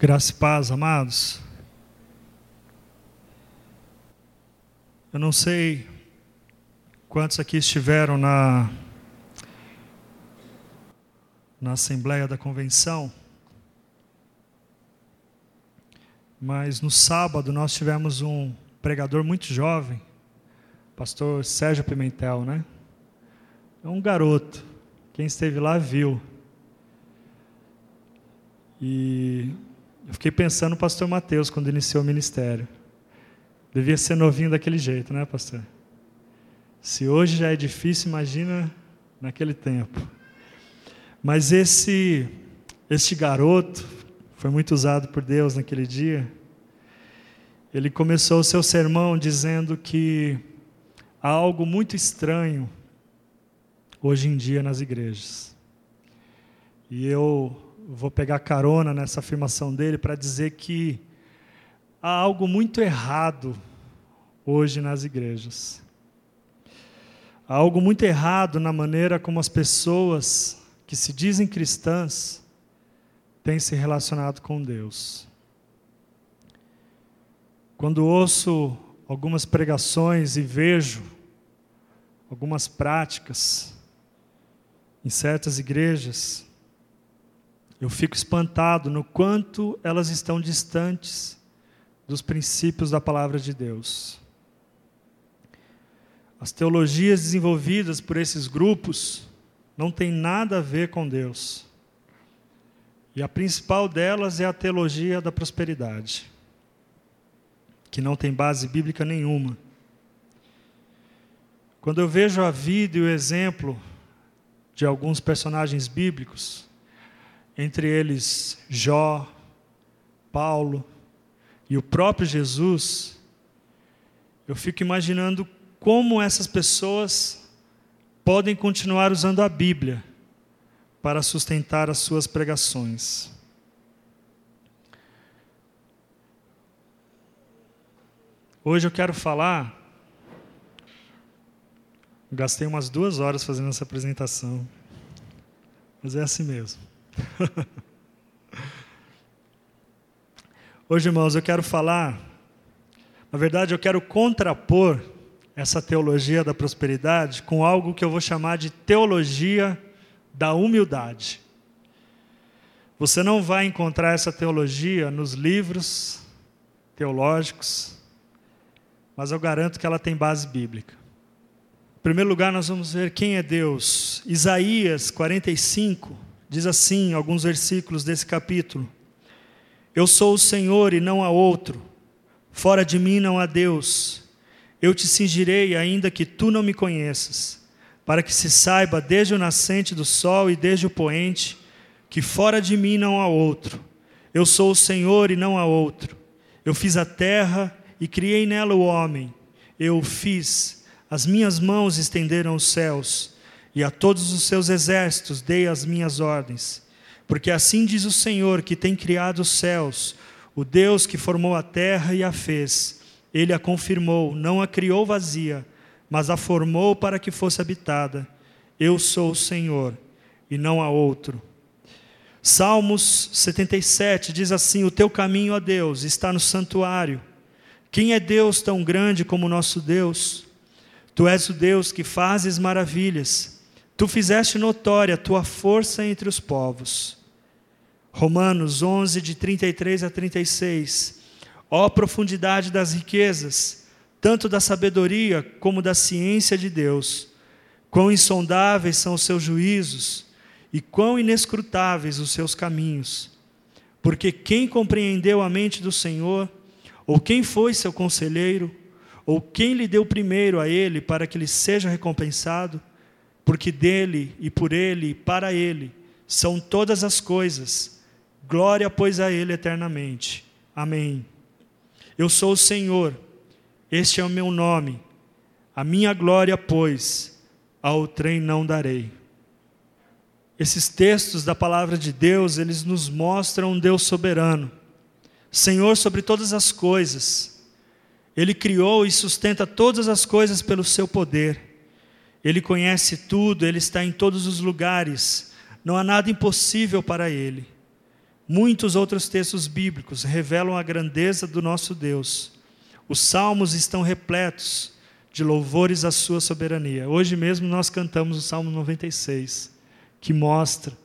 Graça e paz, amados. Eu não sei quantos aqui estiveram na, na Assembleia da Convenção, mas no sábado nós tivemos um pregador muito jovem, pastor Sérgio Pimentel, né? É um garoto. Quem esteve lá viu. E eu fiquei pensando no pastor Mateus quando iniciou o ministério. Devia ser novinho daquele jeito, né, pastor? Se hoje já é difícil, imagina naquele tempo. Mas esse este garoto foi muito usado por Deus naquele dia. Ele começou o seu sermão dizendo que há algo muito estranho hoje em dia nas igrejas. E eu vou pegar carona nessa afirmação dele para dizer que há algo muito errado hoje nas igrejas. Há algo muito errado na maneira como as pessoas que se dizem cristãs têm se relacionado com Deus. Quando ouço algumas pregações e vejo algumas práticas em certas igrejas, eu fico espantado no quanto elas estão distantes dos princípios da palavra de Deus. As teologias desenvolvidas por esses grupos não têm nada a ver com Deus. E a principal delas é a teologia da prosperidade, que não tem base bíblica nenhuma. Quando eu vejo a vida e o exemplo de alguns personagens bíblicos, entre eles Jó, Paulo e o próprio Jesus, eu fico imaginando como essas pessoas podem continuar usando a Bíblia para sustentar as suas pregações. Hoje eu quero falar. Gastei umas duas horas fazendo essa apresentação, mas é assim mesmo. Hoje, irmãos, eu quero falar, na verdade, eu quero contrapor essa teologia da prosperidade com algo que eu vou chamar de teologia da humildade. Você não vai encontrar essa teologia nos livros teológicos, mas eu garanto que ela tem base bíblica. Em primeiro lugar, nós vamos ver quem é Deus. Isaías 45, Diz assim, alguns versículos desse capítulo: Eu sou o Senhor e não há outro, fora de mim não há Deus. Eu te cingirei, ainda que tu não me conheças, para que se saiba desde o nascente do sol e desde o poente, que fora de mim não há outro. Eu sou o Senhor e não há outro. Eu fiz a terra e criei nela o homem. Eu o fiz, as minhas mãos estenderam os céus e a todos os seus exércitos dei as minhas ordens. Porque assim diz o Senhor que tem criado os céus, o Deus que formou a terra e a fez. Ele a confirmou, não a criou vazia, mas a formou para que fosse habitada. Eu sou o Senhor e não há outro. Salmos 77 diz assim: O teu caminho, ó Deus, está no santuário. Quem é Deus tão grande como nosso Deus? Tu és o Deus que fazes maravilhas. Tu fizeste notória a tua força entre os povos. Romanos 11, de 33 a 36. Ó profundidade das riquezas, tanto da sabedoria como da ciência de Deus. Quão insondáveis são os seus juízos e quão inescrutáveis os seus caminhos. Porque quem compreendeu a mente do Senhor, ou quem foi seu conselheiro, ou quem lhe deu primeiro a ele para que lhe seja recompensado? Porque dele e por ele e para ele são todas as coisas. Glória, pois, a ele eternamente. Amém. Eu sou o Senhor, este é o meu nome. A minha glória, pois, ao trem não darei. Esses textos da palavra de Deus, eles nos mostram um Deus soberano, Senhor sobre todas as coisas. Ele criou e sustenta todas as coisas pelo seu poder. Ele conhece tudo, ele está em todos os lugares, não há nada impossível para ele. Muitos outros textos bíblicos revelam a grandeza do nosso Deus. Os salmos estão repletos de louvores à sua soberania. Hoje mesmo nós cantamos o Salmo 96, que mostra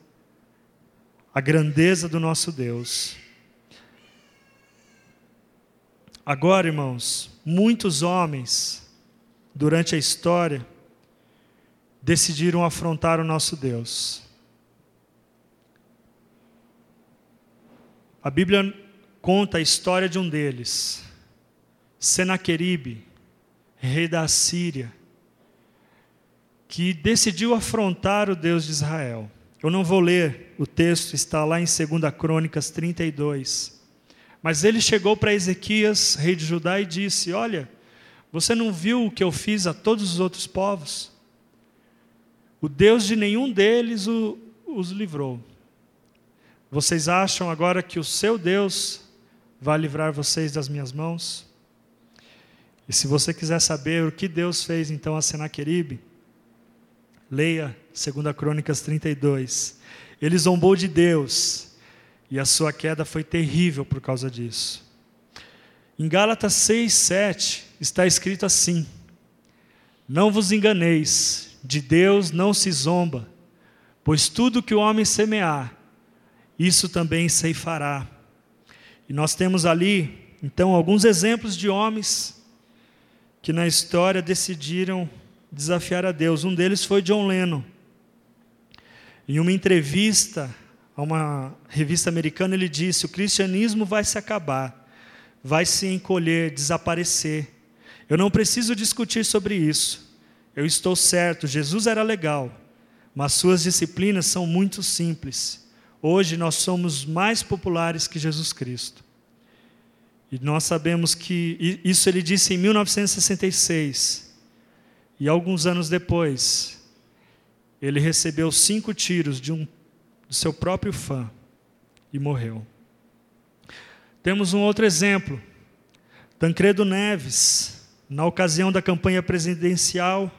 a grandeza do nosso Deus. Agora, irmãos, muitos homens, durante a história, decidiram afrontar o nosso Deus. A Bíblia conta a história de um deles, Senaqueribe, rei da Síria, que decidiu afrontar o Deus de Israel. Eu não vou ler, o texto está lá em 2 Crônicas 32. Mas ele chegou para Ezequias, rei de Judá, e disse: Olha, você não viu o que eu fiz a todos os outros povos? O Deus de nenhum deles o, os livrou. Vocês acham agora que o seu Deus vai livrar vocês das minhas mãos? E se você quiser saber o que Deus fez então a Senaqueribe, leia 2 Crônicas 32. Ele zombou de Deus e a sua queda foi terrível por causa disso. Em Gálatas 6, 7 está escrito assim: Não vos enganeis, de Deus não se zomba, pois tudo que o homem semear, isso também ceifará. E nós temos ali, então, alguns exemplos de homens que na história decidiram desafiar a Deus. Um deles foi John Lennon. Em uma entrevista a uma revista americana, ele disse: O cristianismo vai se acabar, vai se encolher, desaparecer. Eu não preciso discutir sobre isso. Eu estou certo, Jesus era legal, mas suas disciplinas são muito simples. Hoje nós somos mais populares que Jesus Cristo. E nós sabemos que isso ele disse em 1966. E alguns anos depois, ele recebeu cinco tiros de um do seu próprio fã e morreu. Temos um outro exemplo. Tancredo Neves, na ocasião da campanha presidencial,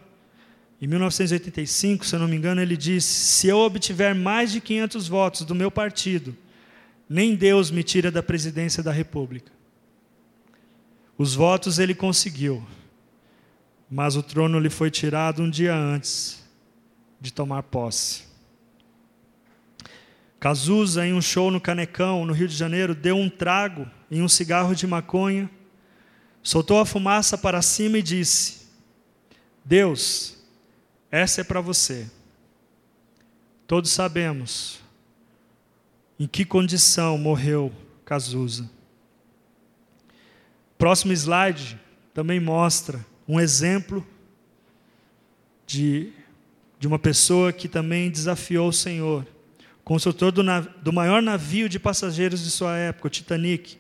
em 1985, se eu não me engano, ele disse: Se eu obtiver mais de 500 votos do meu partido, nem Deus me tira da presidência da República. Os votos ele conseguiu, mas o trono lhe foi tirado um dia antes de tomar posse. Cazuza, em um show no Canecão, no Rio de Janeiro, deu um trago em um cigarro de maconha, soltou a fumaça para cima e disse: Deus, essa é para você. Todos sabemos em que condição morreu Cazuza. Próximo slide também mostra um exemplo de, de uma pessoa que também desafiou o Senhor. Construtor do, do maior navio de passageiros de sua época, o Titanic,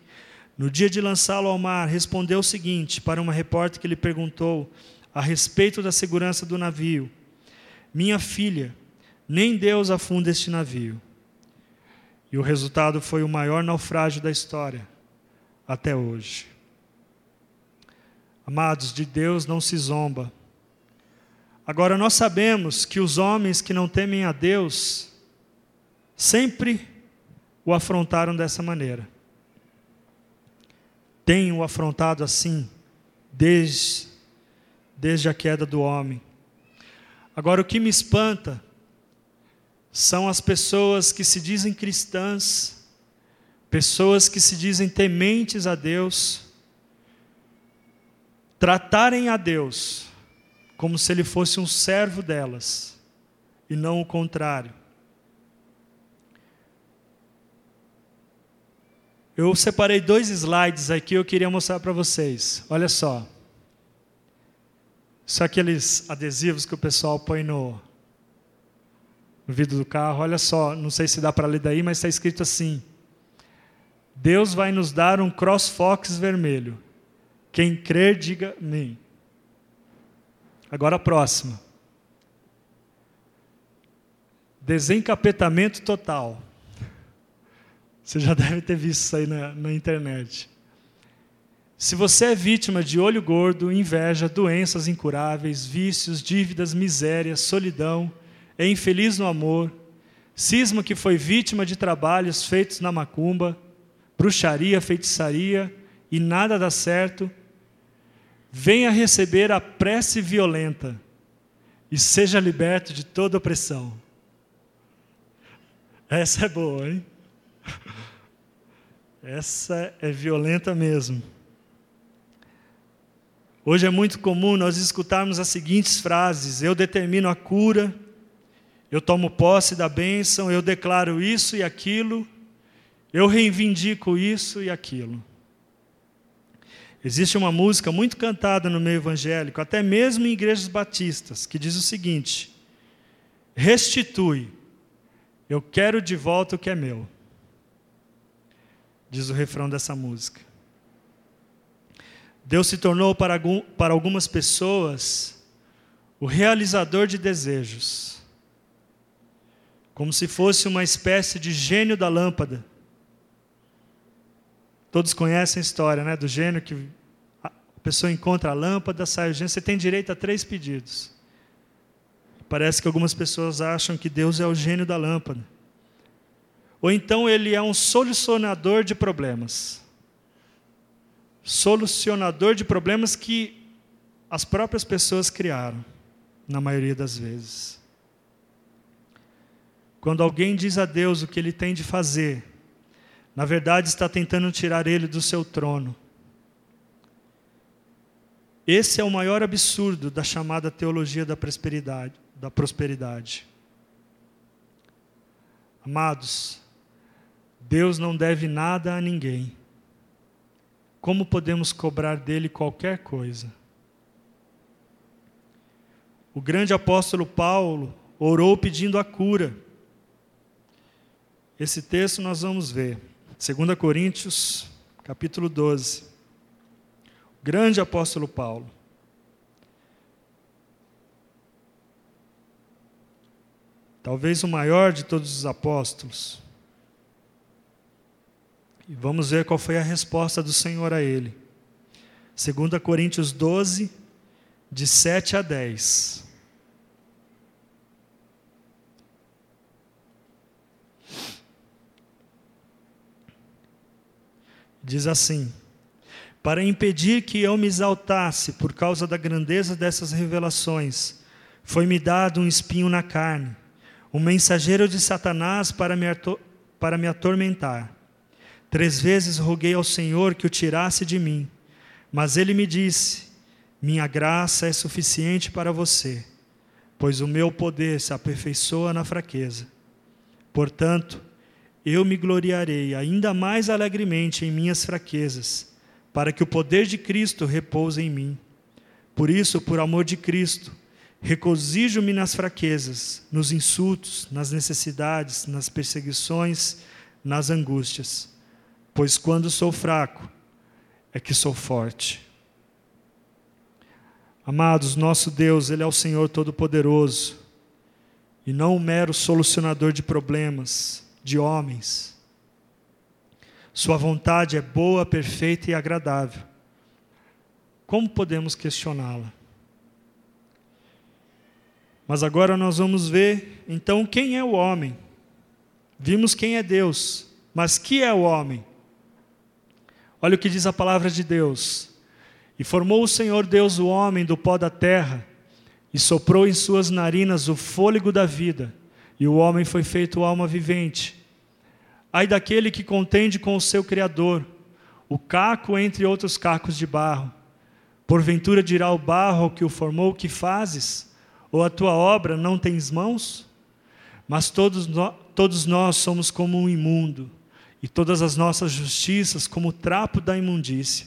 no dia de lançá-lo ao mar, respondeu o seguinte para uma repórter que lhe perguntou a respeito da segurança do navio: Minha filha, nem Deus afunda este navio. E o resultado foi o maior naufrágio da história até hoje. Amados, de Deus não se zomba. Agora, nós sabemos que os homens que não temem a Deus sempre o afrontaram dessa maneira. Têm o afrontado assim desde desde a queda do homem. Agora, o que me espanta são as pessoas que se dizem cristãs, pessoas que se dizem tementes a Deus, tratarem a Deus como se ele fosse um servo delas, e não o contrário. Eu separei dois slides aqui, eu queria mostrar para vocês. Olha só. São aqueles adesivos que o pessoal põe no, no vidro do carro. Olha só, não sei se dá para ler daí, mas está escrito assim: Deus vai nos dar um crossfox vermelho. Quem crer, diga amém. Agora a próxima. Desencapetamento total. Você já deve ter visto isso aí na, na internet. Se você é vítima de olho gordo, inveja, doenças incuráveis, vícios, dívidas, miséria, solidão, é infeliz no amor, cisma que foi vítima de trabalhos feitos na macumba, bruxaria, feitiçaria e nada dá certo, venha receber a prece violenta e seja liberto de toda opressão. Essa é boa, hein? Essa é violenta mesmo. Hoje é muito comum nós escutarmos as seguintes frases: Eu determino a cura, eu tomo posse da bênção, eu declaro isso e aquilo, eu reivindico isso e aquilo. Existe uma música muito cantada no meio evangélico, até mesmo em igrejas batistas, que diz o seguinte: Restitui, eu quero de volta o que é meu diz o refrão dessa música. Deus se tornou para, para algumas pessoas o realizador de desejos, como se fosse uma espécie de gênio da lâmpada. Todos conhecem a história né, do gênio que a pessoa encontra a lâmpada, sai o gênio, você tem direito a três pedidos. Parece que algumas pessoas acham que Deus é o gênio da lâmpada ou então ele é um solucionador de problemas. Solucionador de problemas que as próprias pessoas criaram, na maioria das vezes. Quando alguém diz a Deus o que ele tem de fazer, na verdade está tentando tirar ele do seu trono. Esse é o maior absurdo da chamada teologia da prosperidade, da prosperidade. Amados, Deus não deve nada a ninguém. Como podemos cobrar dele qualquer coisa? O grande apóstolo Paulo orou pedindo a cura. Esse texto nós vamos ver. 2 Coríntios, capítulo 12. O grande apóstolo Paulo. Talvez o maior de todos os apóstolos. E vamos ver qual foi a resposta do Senhor a ele. 2 Coríntios 12, de 7 a 10. Diz assim: Para impedir que eu me exaltasse por causa da grandeza dessas revelações, foi-me dado um espinho na carne, um mensageiro de Satanás para me, para me atormentar. Três vezes roguei ao Senhor que o tirasse de mim, mas ele me disse: Minha graça é suficiente para você, pois o meu poder se aperfeiçoa na fraqueza. Portanto, eu me gloriarei ainda mais alegremente em minhas fraquezas, para que o poder de Cristo repouse em mim. Por isso, por amor de Cristo, regozijo-me nas fraquezas, nos insultos, nas necessidades, nas perseguições, nas angústias pois quando sou fraco é que sou forte. Amados, nosso Deus, Ele é o Senhor Todo-Poderoso e não um mero solucionador de problemas de homens. Sua vontade é boa, perfeita e agradável. Como podemos questioná-la? Mas agora nós vamos ver, então, quem é o homem. Vimos quem é Deus, mas que é o homem? Olha o que diz a palavra de Deus. E formou o Senhor Deus o homem do pó da terra, e soprou em suas narinas o fôlego da vida, e o homem foi feito alma vivente. Ai daquele que contende com o seu Criador, o caco entre outros cacos de barro. Porventura dirá o barro que o formou: Que fazes? Ou a tua obra não tens mãos? Mas todos, todos nós somos como um imundo e todas as nossas justiças como o trapo da imundícia,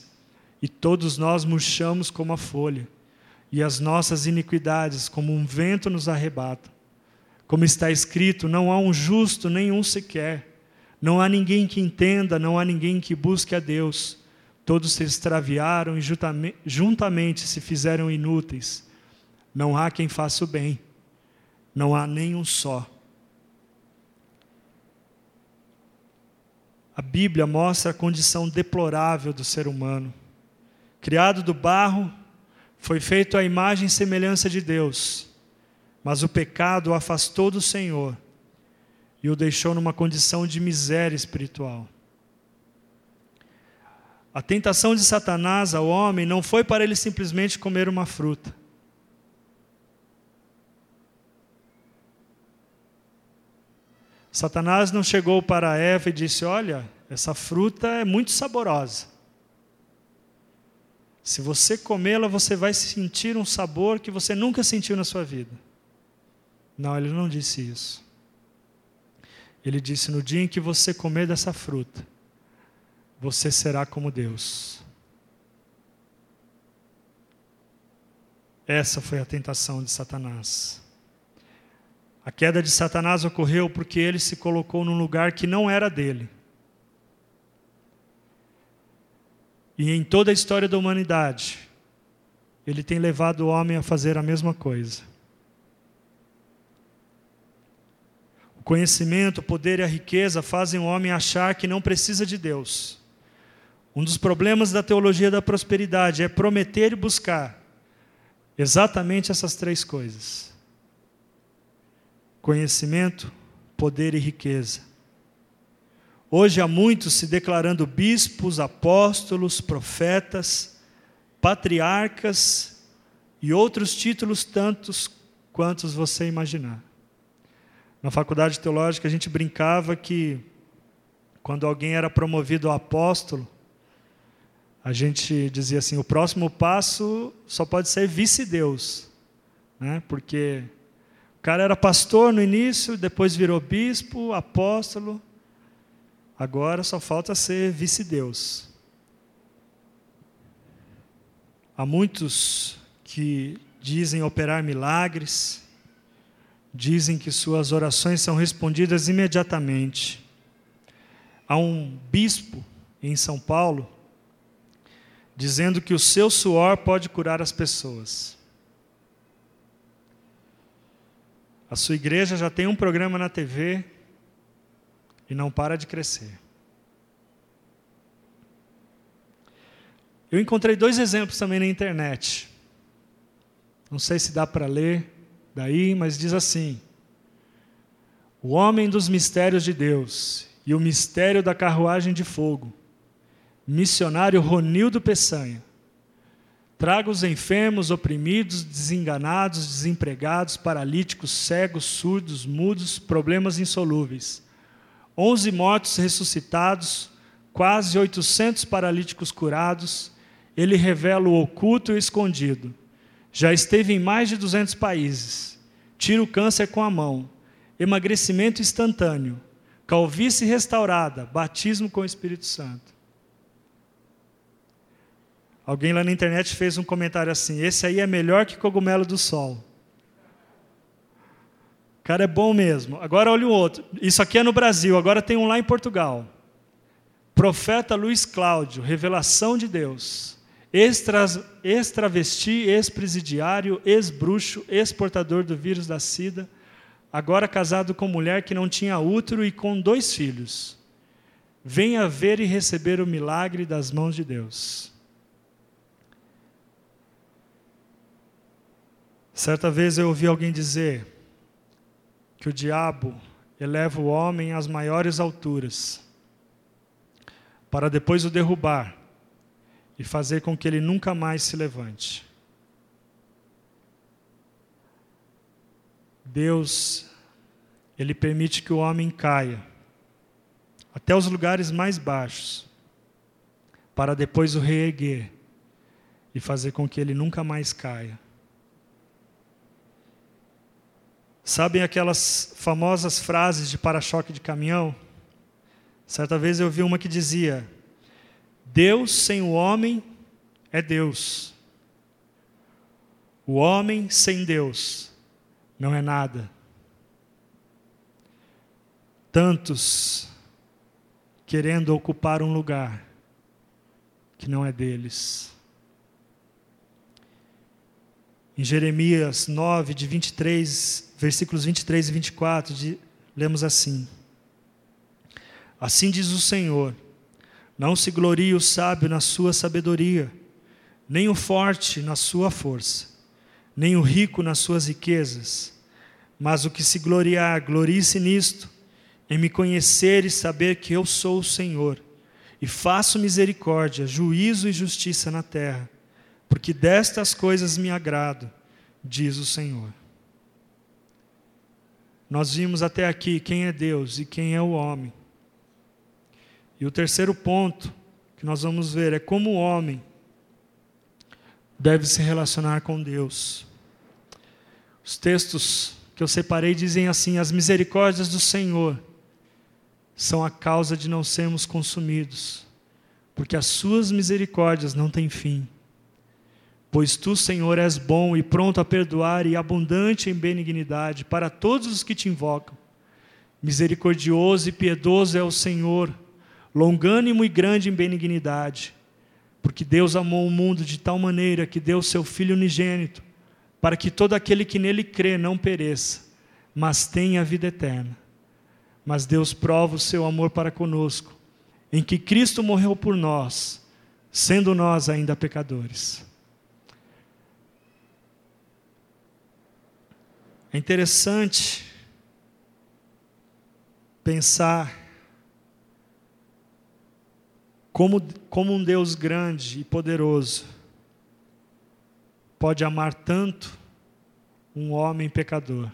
e todos nós murchamos como a folha, e as nossas iniquidades como um vento nos arrebata. Como está escrito, não há um justo nenhum sequer, não há ninguém que entenda, não há ninguém que busque a Deus. Todos se extraviaram e juntamente se fizeram inúteis. Não há quem faça o bem, não há nenhum só. A Bíblia mostra a condição deplorável do ser humano. Criado do barro, foi feito à imagem e semelhança de Deus, mas o pecado o afastou do Senhor. e o deixou numa condição de miséria espiritual. A tentação de Satanás ao homem não foi para ele simplesmente comer uma fruta. Satanás não chegou para Eva e disse: Olha, essa fruta é muito saborosa. Se você comê-la, você vai sentir um sabor que você nunca sentiu na sua vida. Não, ele não disse isso. Ele disse: No dia em que você comer dessa fruta, você será como Deus. Essa foi a tentação de Satanás. A queda de Satanás ocorreu porque ele se colocou num lugar que não era dele. E em toda a história da humanidade, ele tem levado o homem a fazer a mesma coisa. O conhecimento, o poder e a riqueza fazem o homem achar que não precisa de Deus. Um dos problemas da teologia da prosperidade é prometer e buscar exatamente essas três coisas: conhecimento, poder e riqueza. Hoje há muitos se declarando bispos, apóstolos, profetas, patriarcas e outros títulos tantos quantos você imaginar. Na faculdade teológica a gente brincava que quando alguém era promovido a apóstolo, a gente dizia assim: o próximo passo só pode ser vice-deus, né? porque o cara era pastor no início, depois virou bispo, apóstolo, Agora só falta ser vice-deus. Há muitos que dizem operar milagres, dizem que suas orações são respondidas imediatamente. Há um bispo em São Paulo dizendo que o seu suor pode curar as pessoas. A sua igreja já tem um programa na TV e não para de crescer. Eu encontrei dois exemplos também na internet. Não sei se dá para ler daí, mas diz assim: O homem dos mistérios de Deus e o mistério da carruagem de fogo, missionário Ronildo Peçanha, traga os enfermos, oprimidos, desenganados, desempregados, paralíticos, cegos, surdos, mudos, problemas insolúveis 11 mortos ressuscitados, quase 800 paralíticos curados, ele revela o oculto e o escondido. Já esteve em mais de 200 países. Tira o câncer com a mão. Emagrecimento instantâneo. Calvície restaurada. Batismo com o Espírito Santo. Alguém lá na internet fez um comentário assim: esse aí é melhor que cogumelo do sol cara é bom mesmo. Agora olha o outro. Isso aqui é no Brasil, agora tem um lá em Portugal. Profeta Luiz Cláudio, revelação de Deus. Ex-travesti, ex-presidiário, ex-bruxo, ex-portador do vírus da SIDA, agora casado com mulher que não tinha útero e com dois filhos. Venha ver e receber o milagre das mãos de Deus. Certa vez eu ouvi alguém dizer: que o diabo eleva o homem às maiores alturas, para depois o derrubar e fazer com que ele nunca mais se levante. Deus, ele permite que o homem caia até os lugares mais baixos, para depois o reerguer e fazer com que ele nunca mais caia. Sabem aquelas famosas frases de para-choque de caminhão? Certa vez eu vi uma que dizia: Deus sem o homem é Deus. O homem sem Deus não é nada. Tantos querendo ocupar um lugar que não é deles. Em Jeremias 9, de 23, versículos 23 e 24, de, lemos assim: Assim diz o Senhor: Não se glorie o sábio na sua sabedoria, nem o forte na sua força, nem o rico nas suas riquezas, mas o que se gloriar, glorie-se nisto, em me conhecer e saber que eu sou o Senhor, e faço misericórdia, juízo e justiça na terra, porque destas coisas me agrado, diz o Senhor. Nós vimos até aqui quem é Deus e quem é o homem. E o terceiro ponto que nós vamos ver é como o homem deve se relacionar com Deus. Os textos que eu separei dizem assim: as misericórdias do Senhor são a causa de não sermos consumidos, porque as suas misericórdias não têm fim. Pois tu, Senhor, és bom e pronto a perdoar e abundante em benignidade para todos os que te invocam. Misericordioso e piedoso é o Senhor, longânimo e grande em benignidade, porque Deus amou o mundo de tal maneira que deu seu Filho unigênito, para que todo aquele que nele crê não pereça, mas tenha a vida eterna. Mas Deus prova o seu amor para conosco, em que Cristo morreu por nós, sendo nós ainda pecadores. É interessante pensar como, como um Deus grande e poderoso pode amar tanto um homem pecador.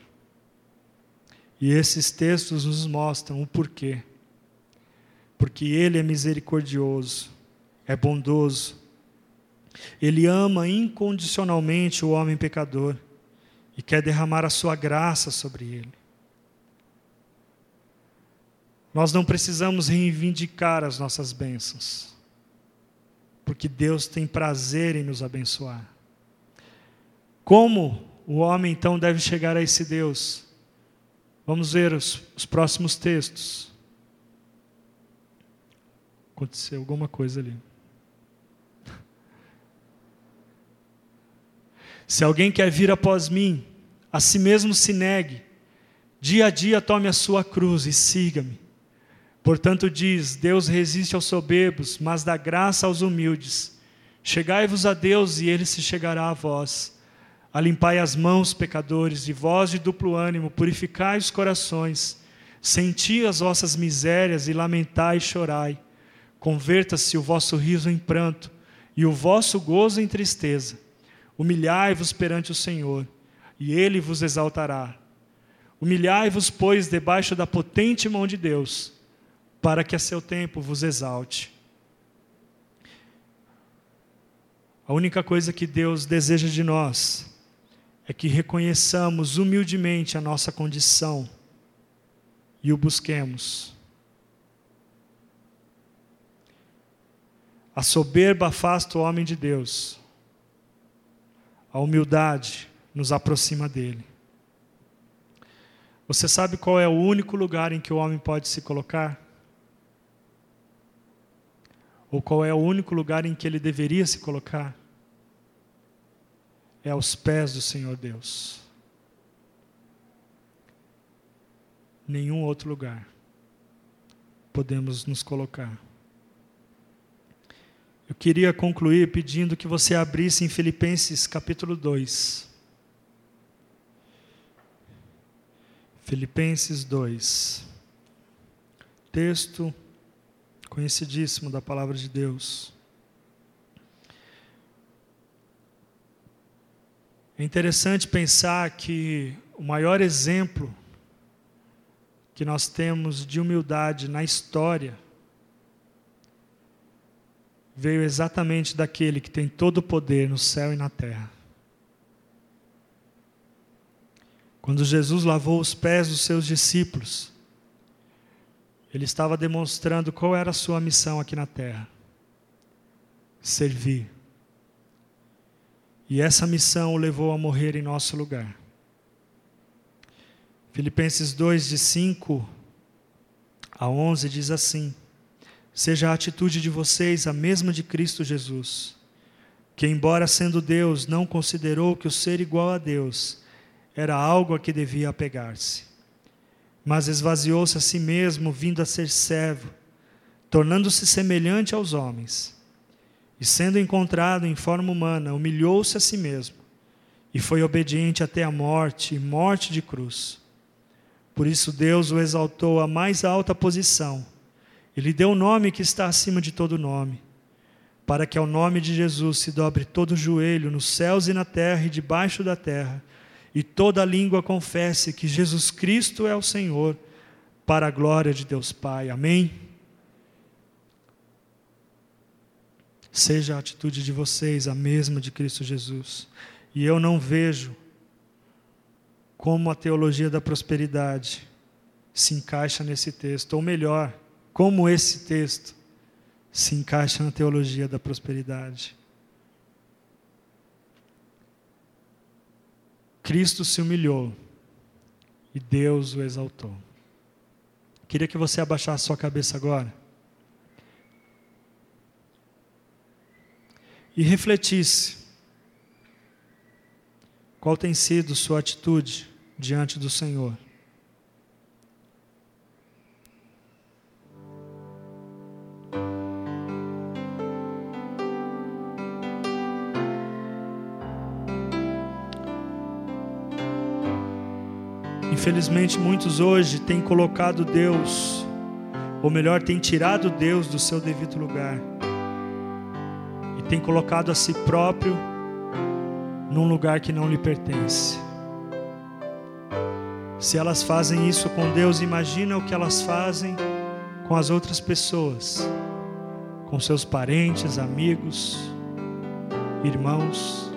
E esses textos nos mostram o porquê. Porque Ele é misericordioso, é bondoso, Ele ama incondicionalmente o homem pecador e quer derramar a sua graça sobre ele. Nós não precisamos reivindicar as nossas bênçãos, porque Deus tem prazer em nos abençoar. Como o homem então deve chegar a esse Deus? Vamos ver os, os próximos textos. Aconteceu alguma coisa ali. Se alguém quer vir após mim, a si mesmo se negue, dia a dia tome a sua cruz e siga-me. Portanto, diz: Deus resiste aos soberbos, mas dá graça aos humildes. Chegai-vos a Deus e ele se chegará a vós. Alimpai as mãos, pecadores, e vós de duplo ânimo, purificai os corações, senti as vossas misérias e lamentai e chorai. Converta-se o vosso riso em pranto e o vosso gozo em tristeza. Humilhai-vos perante o Senhor, e ele vos exaltará. Humilhai-vos, pois, debaixo da potente mão de Deus, para que a seu tempo vos exalte. A única coisa que Deus deseja de nós é que reconheçamos humildemente a nossa condição e o busquemos. A soberba afasta o homem de Deus, a humildade nos aproxima dele. Você sabe qual é o único lugar em que o homem pode se colocar? Ou qual é o único lugar em que ele deveria se colocar? é aos pés do Senhor Deus. Nenhum outro lugar podemos nos colocar. Eu queria concluir pedindo que você abrisse em Filipenses capítulo 2. Filipenses 2. Texto conhecidíssimo da palavra de Deus. É interessante pensar que o maior exemplo que nós temos de humildade na história veio exatamente daquele que tem todo o poder no céu e na terra. Quando Jesus lavou os pés dos seus discípulos, ele estava demonstrando qual era a sua missão aqui na terra: servir. E essa missão o levou a morrer em nosso lugar. Filipenses 2, de 5 a 11, diz assim: Seja a atitude de vocês a mesma de Cristo Jesus, que, embora sendo Deus, não considerou que o ser igual a Deus era algo a que devia apegar-se, mas esvaziou-se a si mesmo, vindo a ser servo, tornando-se semelhante aos homens e sendo encontrado em forma humana, humilhou-se a si mesmo e foi obediente até a morte morte de cruz. Por isso Deus o exaltou à mais alta posição. Ele deu o nome que está acima de todo nome, para que ao nome de Jesus se dobre todo joelho nos céus e na terra e debaixo da terra, e toda língua confesse que Jesus Cristo é o Senhor, para a glória de Deus Pai. Amém. Seja a atitude de vocês a mesma de Cristo Jesus. E eu não vejo como a teologia da prosperidade se encaixa nesse texto, ou melhor, como esse texto se encaixa na teologia da prosperidade. Cristo se humilhou e Deus o exaltou. Queria que você abaixasse sua cabeça agora e refletisse qual tem sido sua atitude diante do Senhor. Infelizmente, muitos hoje têm colocado Deus, ou melhor, têm tirado Deus do seu devido lugar, e têm colocado a si próprio num lugar que não lhe pertence. Se elas fazem isso com Deus, imagina o que elas fazem com as outras pessoas, com seus parentes, amigos, irmãos.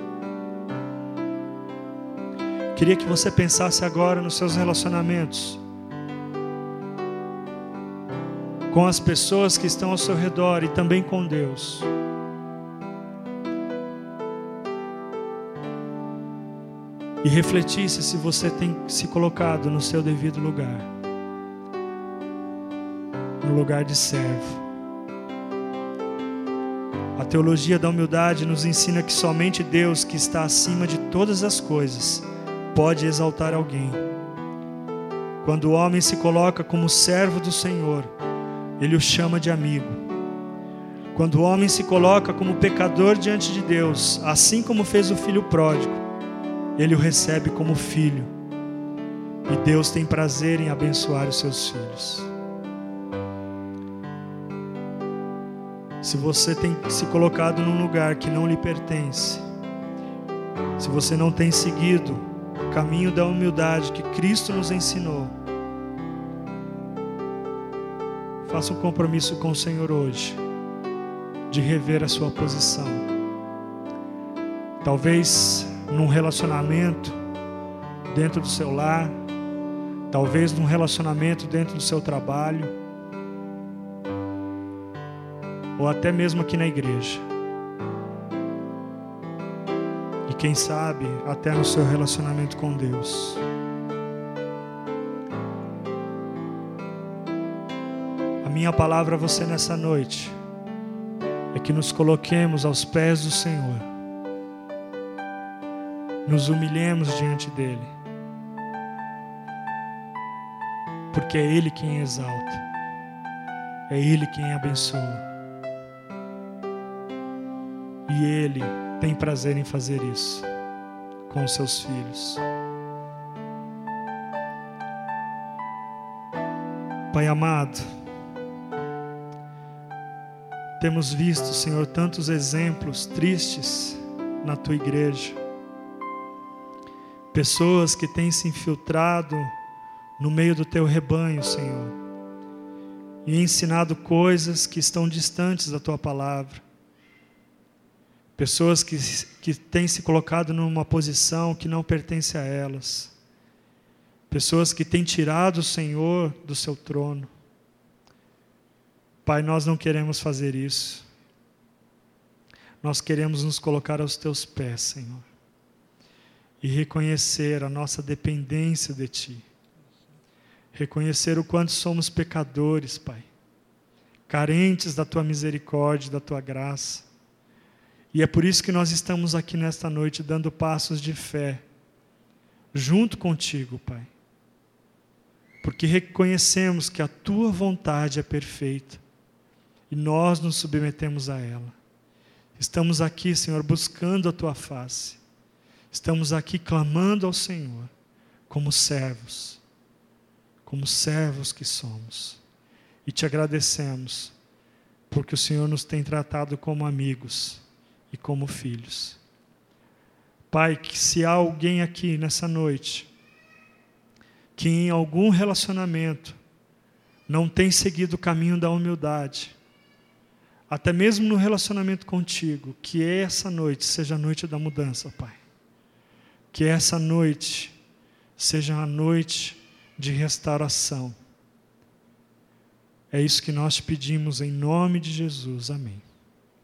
Queria que você pensasse agora nos seus relacionamentos com as pessoas que estão ao seu redor e também com Deus. e refletisse se você tem se colocado no seu devido lugar no lugar de servo. A teologia da humildade nos ensina que somente Deus, que está acima de todas as coisas, pode exaltar alguém. Quando o homem se coloca como servo do Senhor, ele o chama de amigo. Quando o homem se coloca como pecador diante de Deus, assim como fez o filho pródigo, ele o recebe como filho. E Deus tem prazer em abençoar os seus filhos. Se você tem se colocado num lugar que não lhe pertence, se você não tem seguido caminho da humildade que Cristo nos ensinou, faça um compromisso com o Senhor hoje, de rever a sua posição. Talvez num relacionamento dentro do seu lar, talvez num relacionamento dentro do seu trabalho, ou até mesmo aqui na igreja. Quem sabe até no seu relacionamento com Deus. A minha palavra a você nessa noite é que nos coloquemos aos pés do Senhor. Nos humilhemos diante dEle, porque é Ele quem exalta, é Ele quem abençoa, e Ele tem prazer em fazer isso com os seus filhos. Pai amado, temos visto, Senhor, tantos exemplos tristes na tua igreja pessoas que têm se infiltrado no meio do teu rebanho, Senhor, e ensinado coisas que estão distantes da tua palavra. Pessoas que, que têm se colocado numa posição que não pertence a elas. Pessoas que têm tirado o Senhor do seu trono. Pai, nós não queremos fazer isso. Nós queremos nos colocar aos teus pés, Senhor e reconhecer a nossa dependência de Ti. Reconhecer o quanto somos pecadores, Pai, carentes da Tua misericórdia, da Tua graça. E é por isso que nós estamos aqui nesta noite dando passos de fé, junto contigo, Pai. Porque reconhecemos que a Tua vontade é perfeita e nós nos submetemos a ela. Estamos aqui, Senhor, buscando a Tua face Estamos aqui clamando ao Senhor como servos. como servos que somos. E te agradecemos, porque o Senhor nos tem tratado como amigos e como filhos. Pai, que se há alguém aqui nessa noite que em algum relacionamento não tem seguido o caminho da humildade, até mesmo no relacionamento contigo, que essa noite seja a noite da mudança, Pai. Que essa noite seja a noite de restauração. É isso que nós pedimos em nome de Jesus. Amém.